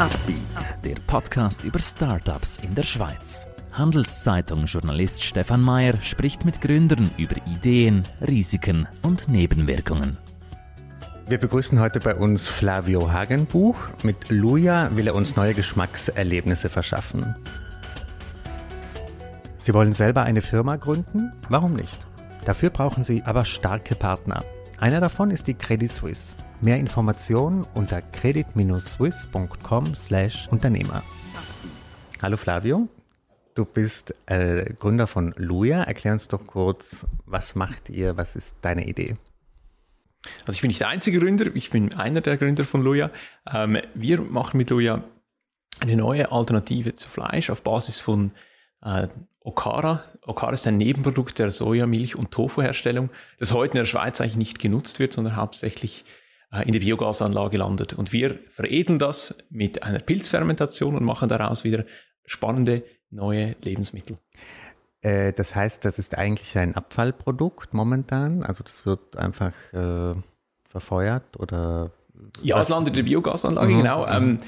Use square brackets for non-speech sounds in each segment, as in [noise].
Upbeat, der Podcast über Startups in der Schweiz. Handelszeitung-Journalist Stefan Mayer spricht mit Gründern über Ideen, Risiken und Nebenwirkungen. Wir begrüßen heute bei uns Flavio Hagenbuch. Mit Luja will er uns neue Geschmackserlebnisse verschaffen. Sie wollen selber eine Firma gründen? Warum nicht? Dafür brauchen Sie aber starke Partner. Einer davon ist die Credit Suisse. Mehr Informationen unter credit-swiss.com/Unternehmer. Hallo Flavio, du bist äh, Gründer von Luja. Erklär uns doch kurz, was macht ihr, was ist deine Idee? Also ich bin nicht der einzige Gründer, ich bin einer der Gründer von Luja. Ähm, wir machen mit Luja eine neue Alternative zu Fleisch auf Basis von äh, Okara. Okara ist ein Nebenprodukt der Sojamilch- und Tofu-Herstellung, das heute in der Schweiz eigentlich nicht genutzt wird, sondern hauptsächlich äh, in der Biogasanlage landet. Und wir veredeln das mit einer Pilzfermentation und machen daraus wieder spannende neue Lebensmittel. Äh, das heißt, das ist eigentlich ein Abfallprodukt momentan. Also das wird einfach äh, verfeuert oder. Ja, es landet in der Biogasanlage, mhm. genau. Mhm. Ähm,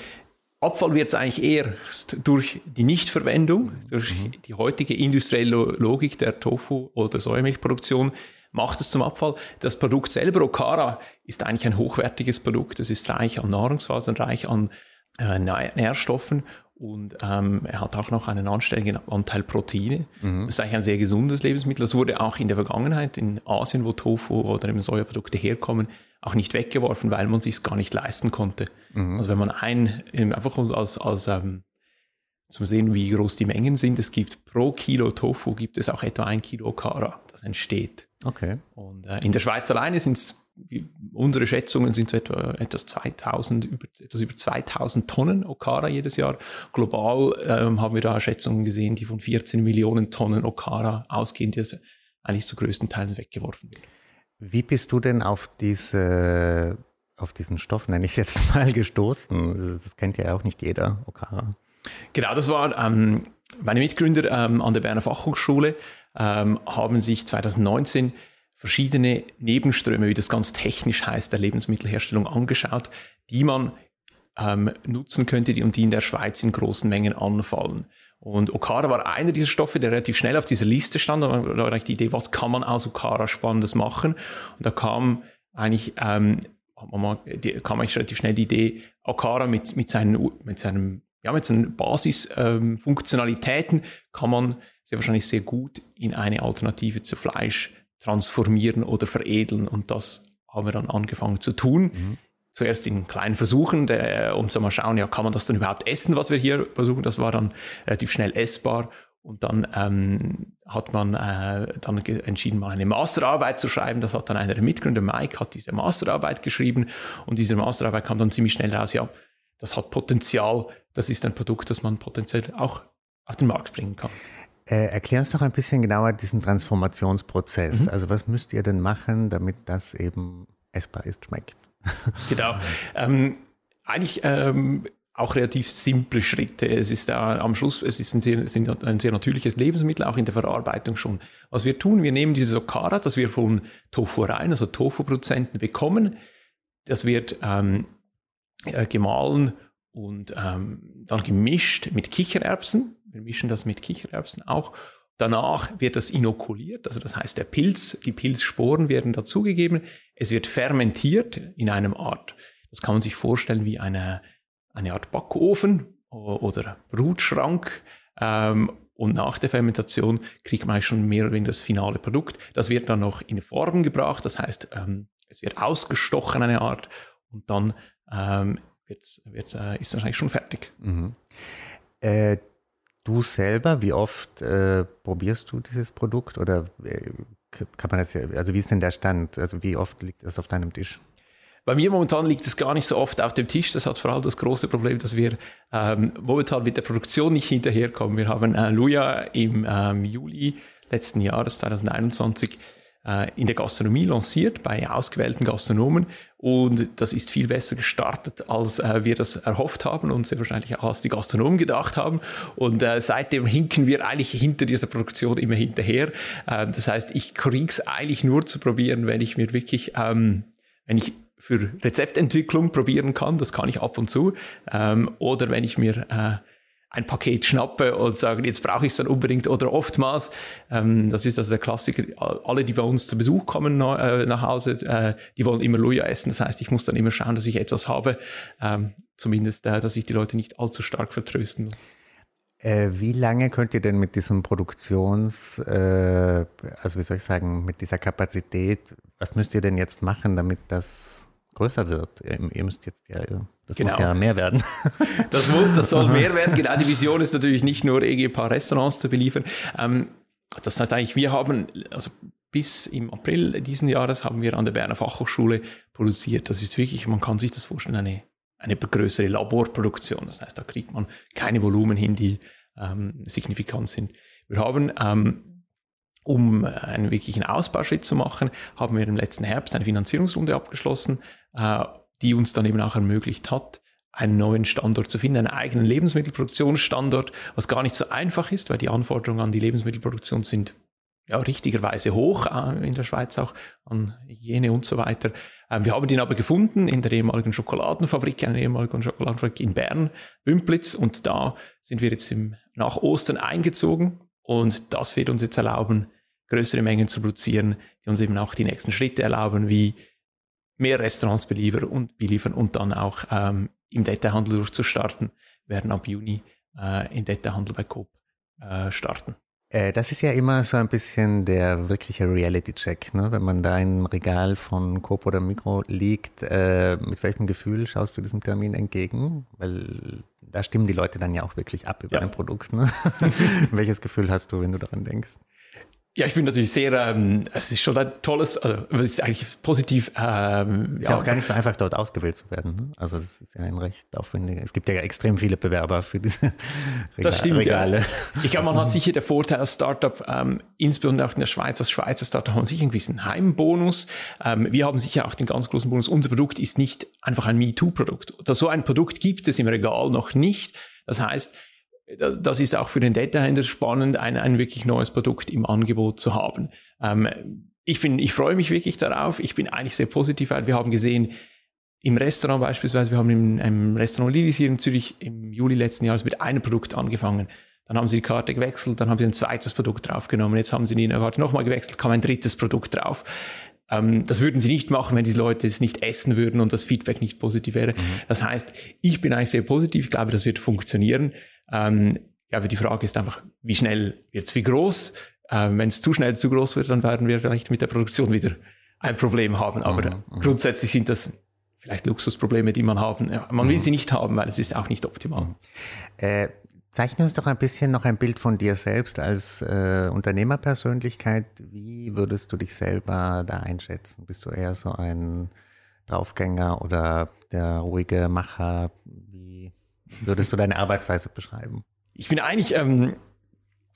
Abfall wird es eigentlich erst durch die Nichtverwendung, durch mhm. die heutige industrielle Logik der Tofu- oder Sojamilchproduktion macht es zum Abfall. Das Produkt selber, Okara, ist eigentlich ein hochwertiges Produkt. Es ist reich an Nahrungsfasern, reich an äh, Nährstoffen und ähm, er hat auch noch einen anständigen Anteil Proteine. Mhm. Das ist eigentlich ein sehr gesundes Lebensmittel. Das wurde auch in der Vergangenheit in Asien, wo Tofu oder eben Sojaprodukte herkommen, auch nicht weggeworfen, weil man sich es gar nicht leisten konnte. Mhm. Also wenn man ein, einfach als, als ähm, zum sehen, wie groß die Mengen sind, es gibt pro Kilo Tofu gibt es auch etwa ein Kilo Kara, das entsteht. Okay. Und äh, in der Schweiz alleine sind es, unsere Schätzungen sind so etwa etwas 2000, über, etwas über 2000 Tonnen Okara jedes Jahr. Global ähm, haben wir da Schätzungen gesehen, die von 14 Millionen Tonnen Okara ausgehen, die eigentlich zu größten Teilen weggeworfen wird. Wie bist du denn auf diese, auf diesen Stoff, nenne ich es jetzt [laughs] mal, gestoßen? Das, kennt ja auch nicht jeder, Okara. Genau, das war ähm, meine Mitgründer ähm, an der Berner Fachhochschule ähm, haben sich 2019 verschiedene Nebenströme, wie das ganz technisch heißt, der Lebensmittelherstellung angeschaut, die man ähm, nutzen könnte die, und die in der Schweiz in großen Mengen anfallen. Und Okara war einer dieser Stoffe, der relativ schnell auf dieser Liste stand. Da war eigentlich die Idee, was kann man aus Okara Spannendes machen? Und da kam eigentlich, ähm, kam eigentlich relativ schnell die Idee, Okara mit, mit, seinen, mit seinem, ja, mit seinen Basisfunktionalitäten ähm, kann man sehr wahrscheinlich sehr gut in eine Alternative zu Fleisch transformieren oder veredeln. Und das haben wir dann angefangen zu tun. Mhm zuerst in kleinen Versuchen, der, um zu mal schauen, ja, kann man das dann überhaupt essen, was wir hier versuchen. Das war dann relativ schnell essbar. Und dann ähm, hat man äh, dann entschieden, mal eine Masterarbeit zu schreiben. Das hat dann einer der Mitgründer, Mike, hat diese Masterarbeit geschrieben. Und diese Masterarbeit kam dann ziemlich schnell raus, ja, das hat Potenzial. Das ist ein Produkt, das man potenziell auch auf den Markt bringen kann. Äh, erklär uns doch ein bisschen genauer diesen Transformationsprozess. Mhm. Also was müsst ihr denn machen, damit das eben essbar ist, schmeckt? [laughs] genau. Ähm, eigentlich ähm, auch relativ simple Schritte. Es ist äh, am Schluss, es ist ein sehr, sind ein sehr natürliches Lebensmittel, auch in der Verarbeitung schon. Was wir tun, wir nehmen dieses Okara, das wir von Tofu rein, also Tofu-Produzenten bekommen. Das wird ähm, äh, gemahlen und ähm, dann gemischt mit Kichererbsen. Wir mischen das mit Kichererbsen auch. Danach wird das inokuliert, also das heißt, der Pilz, die Pilzsporen werden dazugegeben. Es wird fermentiert in einem Art, das kann man sich vorstellen wie eine, eine Art Backofen oder Brutschrank. Ähm, und nach der Fermentation kriegt man schon mehr oder weniger das finale Produkt. Das wird dann noch in Form gebracht, das heißt, ähm, es wird ausgestochen, eine Art, und dann ähm, wird's, wird's, äh, ist das eigentlich schon fertig. Mhm. Äh, Du selber, wie oft äh, probierst du dieses Produkt oder äh, kann man das ja, also wie ist denn der Stand? Also wie oft liegt es auf deinem Tisch? Bei mir momentan liegt es gar nicht so oft auf dem Tisch. Das hat vor allem das große Problem, dass wir ähm, momentan mit der Produktion nicht hinterherkommen. Wir haben äh, Luja im ähm, Juli letzten Jahres, 2021, äh, in der Gastronomie lanciert, bei ausgewählten Gastronomen. Und das ist viel besser gestartet, als äh, wir das erhofft haben und sehr wahrscheinlich auch als die Gastronomen gedacht haben. Und äh, seitdem hinken wir eigentlich hinter dieser Produktion immer hinterher. Ähm, das heißt, ich krieg's eigentlich nur zu probieren, wenn ich mir wirklich, ähm, wenn ich für Rezeptentwicklung probieren kann, das kann ich ab und zu. Ähm, oder wenn ich mir äh, ein Paket schnappe und sage, jetzt brauche ich es dann unbedingt oder oftmals. Ähm, das ist also der Klassiker. Alle, die bei uns zu Besuch kommen äh, nach Hause, äh, die wollen immer Luja essen. Das heißt, ich muss dann immer schauen, dass ich etwas habe. Ähm, zumindest, äh, dass ich die Leute nicht allzu stark vertrösten muss. Äh, wie lange könnt ihr denn mit diesem Produktions, äh, also wie soll ich sagen, mit dieser Kapazität, was müsst ihr denn jetzt machen, damit das größer wird? Ihr, ihr müsst jetzt ja, das genau. muss ja mehr werden. [laughs] Das muss, das soll mehr werden. Genau, die Vision ist natürlich nicht nur irgendwie ein paar Restaurants zu beliefern. Ähm, das heißt eigentlich, wir haben, also bis im April diesen Jahres haben wir an der Berner Fachhochschule produziert. Das ist wirklich, man kann sich das vorstellen, eine eine größere Laborproduktion. Das heißt, da kriegt man keine Volumen hin, die ähm, signifikant sind. Wir haben, ähm, um einen wirklichen Ausbauschritt zu machen, haben wir im letzten Herbst eine Finanzierungsrunde abgeschlossen, äh, die uns dann eben auch ermöglicht hat, einen neuen Standort zu finden, einen eigenen Lebensmittelproduktionsstandort, was gar nicht so einfach ist, weil die Anforderungen an die Lebensmittelproduktion sind ja, richtigerweise hoch äh, in der Schweiz auch an Hygiene und so weiter. Ähm, wir haben ihn aber gefunden in der ehemaligen Schokoladenfabrik, einer ehemaligen Schokoladenfabrik in Bern, Bümplitz. Und da sind wir jetzt im, nach Ostern eingezogen. Und das wird uns jetzt erlauben, größere Mengen zu produzieren, die uns eben auch die nächsten Schritte erlauben, wie mehr Restaurants beliefern und beliefern und dann auch ähm, im Detailhandel durchzustarten, werden ab Juni äh, im Detailhandel bei Coop äh, starten. Äh, das ist ja immer so ein bisschen der wirkliche Reality-Check, ne? wenn man da im Regal von Coop oder Mikro liegt. Äh, mit welchem Gefühl schaust du diesem Termin entgegen? Weil da stimmen die Leute dann ja auch wirklich ab über ja. ein Produkt. Ne? [laughs] Welches Gefühl hast du, wenn du daran denkst? Ja, ich bin natürlich sehr, ähm, es ist schon ein tolles, also es ist eigentlich positiv. Ähm, ist ja auch gar nicht so einfach, dort ausgewählt zu werden. Ne? Also das ist ja ein recht aufwendiger. Es gibt ja extrem viele Bewerber für diese Regal [laughs] das stimmt, Regale. Ja. Ich glaube, man hat [laughs] sicher der Vorteil als Startup, ähm, insbesondere auch in der Schweiz, als Schweizer Startup haben sicher einen gewissen Heimbonus. Ähm, wir haben sicher auch den ganz großen Bonus. Unser Produkt ist nicht einfach ein MeToo-Produkt. So ein Produkt gibt es im Regal noch nicht. Das heißt, das ist auch für den Detailhändler spannend, ein, ein wirklich neues Produkt im Angebot zu haben. Ähm, ich, bin, ich freue mich wirklich darauf. Ich bin eigentlich sehr positiv, weil wir haben gesehen, im Restaurant beispielsweise, wir haben im, im Restaurant Lillis hier in Zürich im Juli letzten Jahres mit einem Produkt angefangen. Dann haben sie die Karte gewechselt, dann haben sie ein zweites Produkt draufgenommen. Jetzt haben sie die Karte nochmal gewechselt, kam ein drittes Produkt drauf. Ähm, das würden sie nicht machen, wenn diese Leute es nicht essen würden und das Feedback nicht positiv wäre. Mhm. Das heißt, ich bin eigentlich sehr positiv, ich glaube, das wird funktionieren. Ähm, ja, aber die Frage ist einfach, wie schnell wird es, wie groß? Ähm, Wenn es zu schnell zu groß wird, dann werden wir vielleicht mit der Produktion wieder ein Problem haben. Aber mhm, mhm. grundsätzlich sind das vielleicht Luxusprobleme, die man haben. Ja, man will mhm. sie nicht haben, weil es ist auch nicht optimal. Mhm. Äh, zeichne uns doch ein bisschen noch ein Bild von dir selbst als äh, Unternehmerpersönlichkeit. Wie würdest du dich selber da einschätzen? Bist du eher so ein Draufgänger oder der ruhige Macher? würdest du deine Arbeitsweise beschreiben? Ich bin eigentlich, ähm,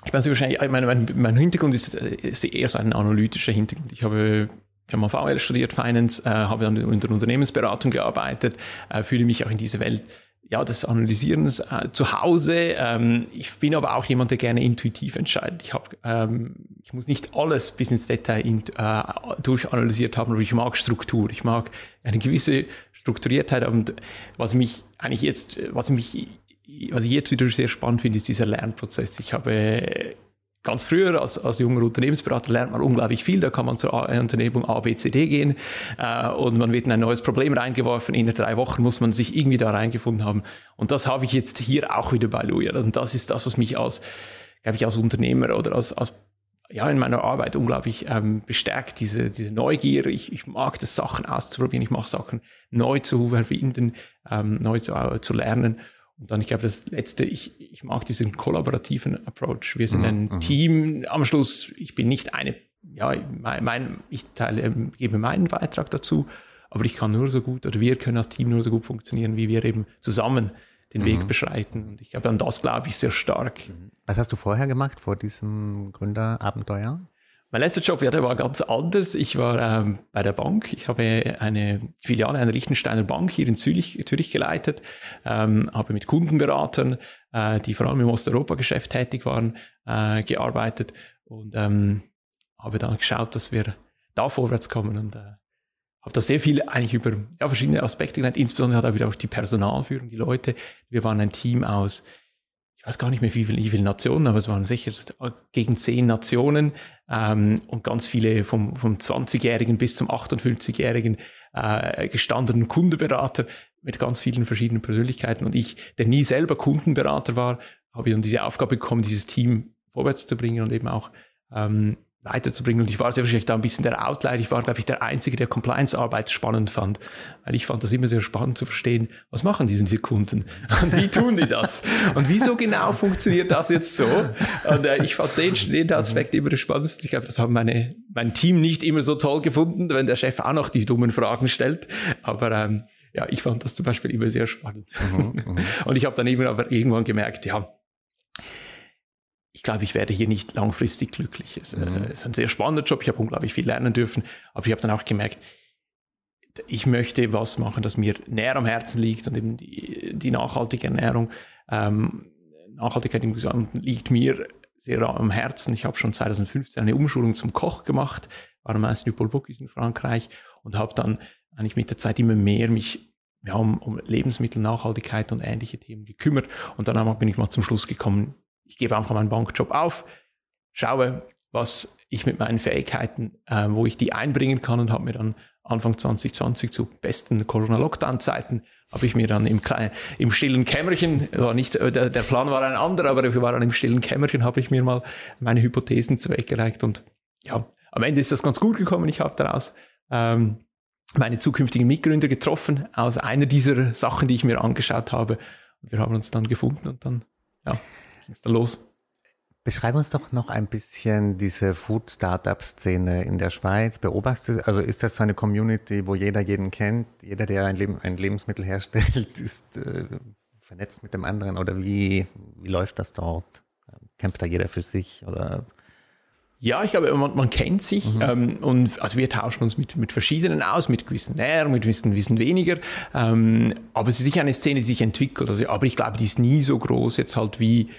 ich meine, wahrscheinlich, mein, mein, mein Hintergrund ist, ist, eher so ein analytischer Hintergrund. Ich habe ich habe mal VL studiert, Finance, äh, habe dann der Unternehmensberatung gearbeitet, äh, fühle mich auch in dieser Welt ja, des Analysierens äh, zu Hause. Ähm, ich bin aber auch jemand, der gerne intuitiv entscheidet. Ich, hab, ähm, ich muss nicht alles bis ins Detail in, äh, durchanalysiert haben, aber ich mag Struktur. Ich mag eine gewisse Strukturiertheit. Und was mich eigentlich jetzt, was mich, was ich jetzt wieder sehr spannend finde, ist dieser Lernprozess. Ich habe ganz früher als, als junger Unternehmensberater lernt man unglaublich viel. Da kann man zur Unternehmung A, B, C, D gehen äh, und man wird in ein neues Problem reingeworfen. In drei Wochen muss man sich irgendwie da reingefunden haben. Und das habe ich jetzt hier auch wieder bei Luja. Und das ist das, was mich als, glaube ich, als Unternehmer oder als, als ja, in meiner Arbeit unglaublich ähm, bestärkt, diese, diese Neugier. Ich, ich mag das, Sachen auszuprobieren, ich mache Sachen neu zu verbinden, ähm, neu zu, äh, zu lernen. Und dann, ich glaube, das Letzte, ich, ich mag diesen kollaborativen Approach. Wir sind mhm, ein mhm. Team am Schluss. Ich bin nicht eine, ja, mein, mein, ich teile, gebe meinen Beitrag dazu, aber ich kann nur so gut oder wir können als Team nur so gut funktionieren, wie wir eben zusammen den Weg mhm. beschreiten. Und ich glaube, an das glaube ich sehr stark. Was hast du vorher gemacht, vor diesem Gründerabenteuer? Mein letzter Job, ja, der war ganz anders. Ich war ähm, bei der Bank. Ich habe eine Filiale einer Liechtensteiner Bank hier in Zürich, Zürich geleitet, ähm, habe mit Kundenberatern, äh, die vor allem im Osteuropa-Geschäft tätig waren, äh, gearbeitet und ähm, habe dann geschaut, dass wir da vorwärts kommen und äh, habe da sehr viel eigentlich über ja, verschiedene Aspekte gelernt, insbesondere hat auch wieder auch die Personalführung, die Leute. Wir waren ein Team aus, ich weiß gar nicht mehr wie viele, wie viele Nationen, aber es waren sicher gegen zehn Nationen ähm, und ganz viele vom, vom 20-Jährigen bis zum 58-Jährigen äh, gestandenen Kundenberater mit ganz vielen verschiedenen Persönlichkeiten. Und ich, der nie selber Kundenberater war, habe ich dann diese Aufgabe bekommen, dieses Team vorwärts zu bringen und eben auch ähm, weiterzubringen. Und ich war sehr wahrscheinlich da ein bisschen der Outlier. Ich war, glaube ich, der Einzige, der Compliance-Arbeit spannend fand. Weil ich fand das immer sehr spannend zu verstehen, was machen diese Kunden [laughs] und wie tun die das? und wieso genau funktioniert das jetzt so? Und äh, ich fand den, den Aspekt immer das Spannendste. Ich glaube, das haben meine, mein Team nicht immer so toll gefunden, wenn der Chef auch noch die dummen Fragen stellt. Aber ähm, ja, ich fand das zum Beispiel immer sehr spannend. Mhm, mhm. [laughs] und ich habe dann eben aber irgendwann gemerkt, ja, ich glaube, ich werde hier nicht langfristig glücklich. Es äh, mhm. äh, ist ein sehr spannender Job, ich habe unglaublich viel lernen dürfen, aber ich habe dann auch gemerkt, ich möchte was machen, das mir näher am Herzen liegt und eben die, die nachhaltige Ernährung. Ähm, Nachhaltigkeit im Gesamten liegt mir sehr am Herzen. Ich habe schon 2015 eine Umschulung zum Koch gemacht, war am meisten Paul Bocuse in Frankreich und habe dann eigentlich mit der Zeit immer mehr mich ja, um, um Lebensmittelnachhaltigkeit und ähnliche Themen gekümmert. Und dann bin ich mal zum Schluss gekommen, ich gebe einfach meinen Bankjob auf, schaue, was ich mit meinen Fähigkeiten, äh, wo ich die einbringen kann und habe mir dann Anfang 2020 zu besten Corona-Lockdown-Zeiten habe ich mir dann im, kleinen, im stillen Kämmerchen, war nicht, äh, der, der Plan war ein anderer, aber ich war dann im stillen Kämmerchen, habe ich mir mal meine Hypothesen zuweggelegt und ja, am Ende ist das ganz gut gekommen. Ich habe daraus ähm, meine zukünftigen Mitgründer getroffen aus einer dieser Sachen, die ich mir angeschaut habe. Und wir haben uns dann gefunden und dann, ja, ist da los? Beschreib uns doch noch ein bisschen diese Food-Startup-Szene in der Schweiz. Beobachtest also ist das so eine Community, wo jeder jeden kennt? Jeder, der ein, Leben, ein Lebensmittel herstellt, [laughs] ist äh, vernetzt mit dem anderen? Oder wie, wie läuft das dort? Kämpft da jeder für sich? Oder ja, ich glaube, man, man kennt sich mhm. ähm, und also wir tauschen uns mit, mit verschiedenen aus, mit gewissen näher, mit gewissen, gewissen weniger. Ähm, aber es ist sicher eine Szene, die sich entwickelt. Also, aber ich glaube, die ist nie so groß jetzt halt wie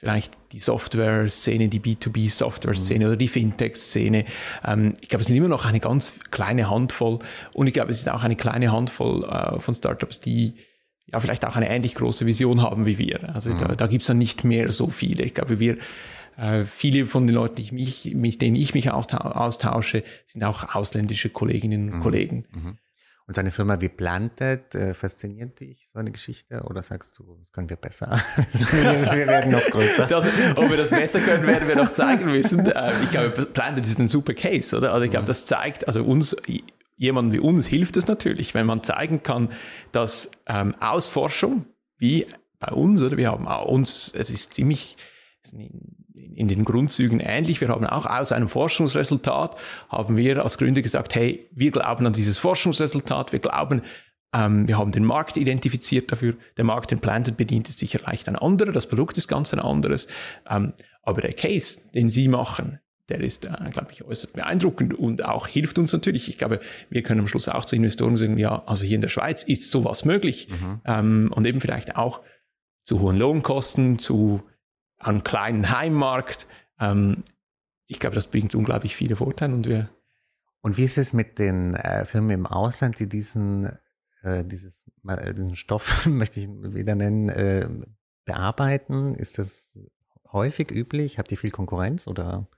vielleicht die Software-Szene, die B2B-Software-Szene mhm. oder die Fintech-Szene. Ähm, ich glaube, es sind immer noch eine ganz kleine Handvoll und ich glaube, es ist auch eine kleine Handvoll äh, von Startups, die ja vielleicht auch eine ähnlich große Vision haben wie wir. Also mhm. da, da gibt es dann nicht mehr so viele. Ich glaube, wir äh, viele von den Leuten, die ich mich, mit denen ich mich austausche, sind auch ausländische Kolleginnen und mhm. Kollegen. Und so eine Firma wie Planted, äh, fasziniert dich so eine Geschichte? Oder sagst du, das können wir besser? [laughs] wir werden noch größer. Das, ob wir das besser können, werden wir noch zeigen müssen. Äh, ich glaube, Planted ist ein super Case, oder? Also ich glaube, das zeigt, also uns, jemandem wie uns hilft es natürlich, wenn man zeigen kann, dass ähm, Ausforschung, wie bei uns, oder wir haben uns, es ist ziemlich, in den Grundzügen ähnlich. Wir haben auch aus einem Forschungsresultat, haben wir als Gründer gesagt, hey, wir glauben an dieses Forschungsresultat, wir glauben, ähm, wir haben den Markt identifiziert dafür. Der Markt, den Planted bedient, ist sicher leicht ein anderer, das Produkt ist ganz ein anderes. Ähm, aber der Case, den Sie machen, der ist, äh, glaube ich, äußerst beeindruckend und auch hilft uns natürlich. Ich glaube, wir können am Schluss auch zu Investoren sagen, ja, also hier in der Schweiz ist sowas möglich. Mhm. Ähm, und eben vielleicht auch zu hohen Lohnkosten, zu einen kleinen Heimmarkt. Ähm, ich glaube, das bringt unglaublich viele Vorteile und wir. Und wie ist es mit den äh, Firmen im Ausland, die diesen, äh, dieses, äh, diesen Stoff, [laughs] möchte ich wieder nennen, äh, bearbeiten? Ist das häufig üblich? Habt ihr viel Konkurrenz oder?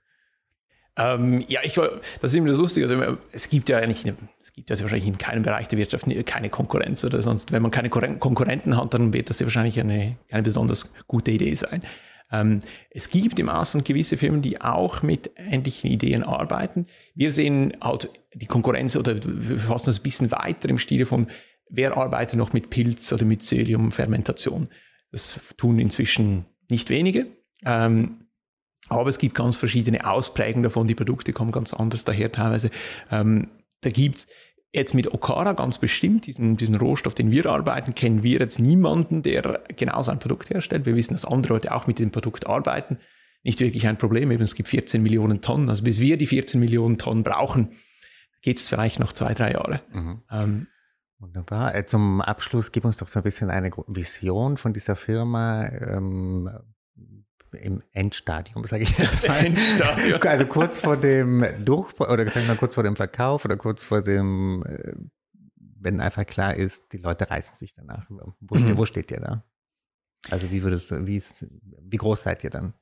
Ähm, ja, ich das ist immer das Lustige. Also, es gibt ja eigentlich, es gibt ja wahrscheinlich in keinem Bereich der Wirtschaft keine Konkurrenz oder sonst. Wenn man keine Konkurrenten hat, dann wird das ja wahrscheinlich eine, keine besonders gute Idee sein. Ähm, es gibt im Ausland gewisse Firmen, die auch mit ähnlichen Ideen arbeiten. Wir sehen halt die Konkurrenz oder wir fassen das ein bisschen weiter im Stile von, wer arbeitet noch mit Pilz oder mit Mycelium-Fermentation. Das tun inzwischen nicht wenige. Ähm, aber es gibt ganz verschiedene Ausprägungen davon. Die Produkte kommen ganz anders daher teilweise. Ähm, da gibt es Jetzt mit Okara ganz bestimmt, diesen, diesen Rohstoff, den wir arbeiten, kennen wir jetzt niemanden, der genau sein Produkt herstellt. Wir wissen, dass andere Leute auch mit dem Produkt arbeiten. Nicht wirklich ein Problem, eben es gibt 14 Millionen Tonnen. Also bis wir die 14 Millionen Tonnen brauchen, geht es vielleicht noch zwei, drei Jahre. Mhm. Ähm, Wunderbar. Äh, zum Abschluss gib uns doch so ein bisschen eine Vision von dieser Firma. Ähm, im Endstadium, sage ich jetzt mal. Endstadium. Also kurz vor dem Durchbruch oder sagen wir kurz vor dem Verkauf oder kurz vor dem, äh, wenn einfach klar ist, die Leute reißen sich danach. Wo, mhm. wo steht ihr da? Also wie würdest du, wie, ist, wie groß seid ihr dann?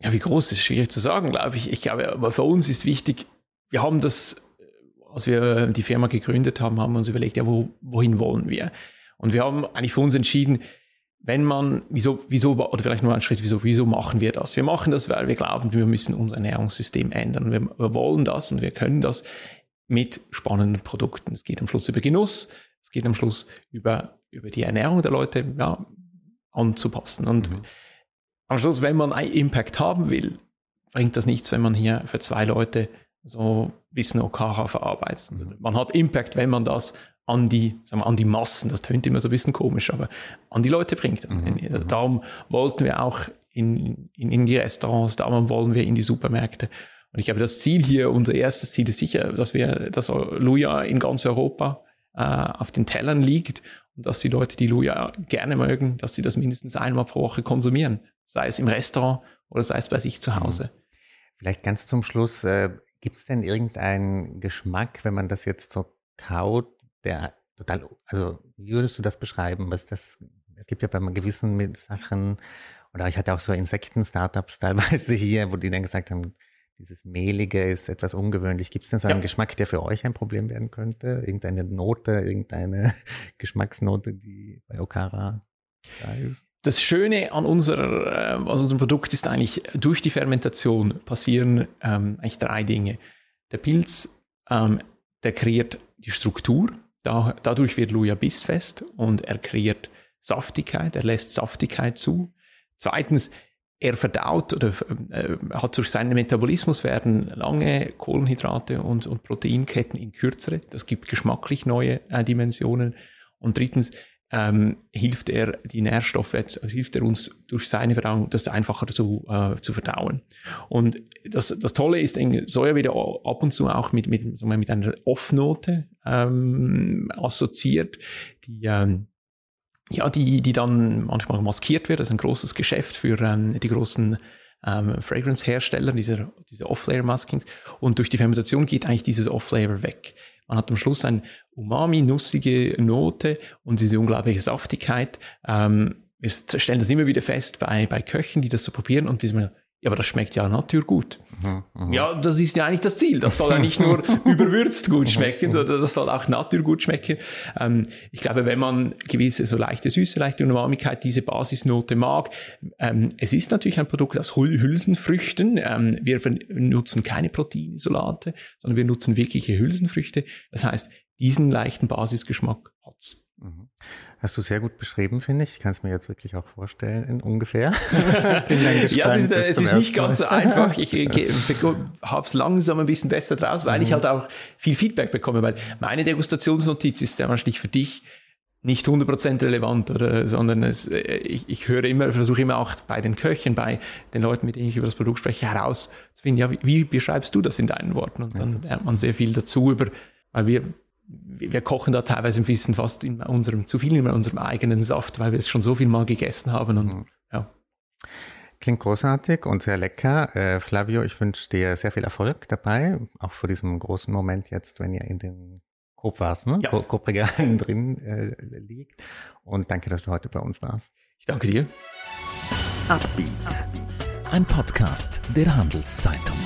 Ja, wie groß ist schwierig zu sagen, glaube ich. Ich glaube, aber für uns ist wichtig, wir haben das, als wir die Firma gegründet haben, haben wir uns überlegt, ja, wo, wohin wollen wir? Und wir haben eigentlich für uns entschieden, wenn man, wieso, wieso, oder vielleicht nur ein Schritt, wieso, wieso machen wir das? Wir machen das, weil wir glauben, wir müssen unser Ernährungssystem ändern. Wir, wir wollen das und wir können das mit spannenden Produkten. Es geht am Schluss über Genuss, es geht am Schluss über, über die Ernährung der Leute ja, anzupassen. Und mhm. am Schluss, wenn man einen Impact haben will, bringt das nichts, wenn man hier für zwei Leute so ein bisschen OKH verarbeitet. Mhm. Man hat Impact, wenn man das an die, sagen wir, an die Massen, das tönt immer so ein bisschen komisch, aber an die Leute bringt. Mhm, mhm. Darum wollten wir auch in, in, in die Restaurants, darum wollen wir in die Supermärkte. Und ich glaube, das Ziel hier, unser erstes Ziel ist sicher, dass wir, dass Luja in ganz Europa äh, auf den Tellern liegt und dass die Leute, die Luja gerne mögen, dass sie das mindestens einmal pro Woche konsumieren, sei es im Restaurant oder sei es bei sich zu Hause. Mhm. Vielleicht ganz zum Schluss, äh, gibt es denn irgendeinen Geschmack, wenn man das jetzt so kaut, der total, also wie würdest du das beschreiben? Was das, es gibt ja bei gewissen Sachen, oder ich hatte auch so Insekten-Startups teilweise [laughs] hier, wo die dann gesagt haben, dieses Mehlige ist etwas ungewöhnlich. Gibt es denn so einen ja. Geschmack, der für euch ein Problem werden könnte? Irgendeine Note, irgendeine [laughs] Geschmacksnote, die bei Okara da ist? Das Schöne an, unserer, an unserem Produkt ist eigentlich, durch die Fermentation passieren ähm, eigentlich drei Dinge. Der Pilz, ähm, der kreiert die Struktur, da, dadurch wird Luja bissfest und er kreiert Saftigkeit, er lässt Saftigkeit zu. Zweitens, er verdaut oder äh, hat durch seinen Metabolismus werden lange Kohlenhydrate und, und Proteinketten in kürzere. Das gibt geschmacklich neue äh, Dimensionen. Und drittens, ähm, hilft er die Nährstoffe, hilft er uns durch seine Verdauung, das einfacher zu, äh, zu verdauen. Und das, das Tolle ist, Soja wieder ab und zu auch mit, mit, sagen wir, mit einer Off-Note ähm, assoziiert, die ähm, ja, die, die dann manchmal maskiert wird. Das ist ein großes Geschäft für ähm, die großen ähm, Fragrance-Hersteller, diese, diese Off-Layer-Maskings. Und durch die Fermentation geht eigentlich dieses Off-Layer weg. Man hat am Schluss eine umami-nussige Note und diese unglaubliche Saftigkeit. Ähm, wir stellen das immer wieder fest bei, bei Köchen, die das so probieren und die sagen, ja, aber das schmeckt ja naturgut. Mhm, mh. Ja, das ist ja eigentlich das Ziel. Das soll ja nicht nur [laughs] überwürzt gut schmecken, sondern das soll auch naturgut schmecken. Ähm, ich glaube, wenn man gewisse so leichte Süße, leichte Umamigkeit, diese Basisnote mag, ähm, es ist natürlich ein Produkt aus Hülsenfrüchten. Ähm, wir nutzen keine Proteinisolate, sondern wir nutzen wirkliche Hülsenfrüchte. Das heißt, diesen leichten Basisgeschmack hat's. Mhm. Hast du sehr gut beschrieben, finde ich. Ich kann es mir jetzt wirklich auch vorstellen, in ungefähr. [laughs] [laughs] ja, es ist, es ist nicht ganz so einfach. Ich, ich, ich habe es langsam ein bisschen besser draus, weil mhm. ich halt auch viel Feedback bekomme. Weil meine Degustationsnotiz ist ja wahrscheinlich für dich nicht 100% relevant, oder, sondern es, ich, ich höre immer, versuche immer auch bei den Köchen, bei den Leuten, mit denen ich über das Produkt spreche, herauszufinden, ja, wie, wie beschreibst du das in deinen Worten? Und dann lernt man sehr viel dazu über, weil wir wir kochen da teilweise ein bisschen fast in unserem, zu viel in unserem eigenen Saft, weil wir es schon so viel mal gegessen haben und mhm. ja. Klingt großartig und sehr lecker. Äh, Flavio, ich wünsche dir sehr viel Erfolg dabei, auch vor diesem großen Moment jetzt, wenn ihr in den Coop warst, ne? Ja. Coop-Regalen [laughs] drin äh, liegt. Und danke, dass du heute bei uns warst. Ich danke dir. Ein Podcast der Handelszeitung.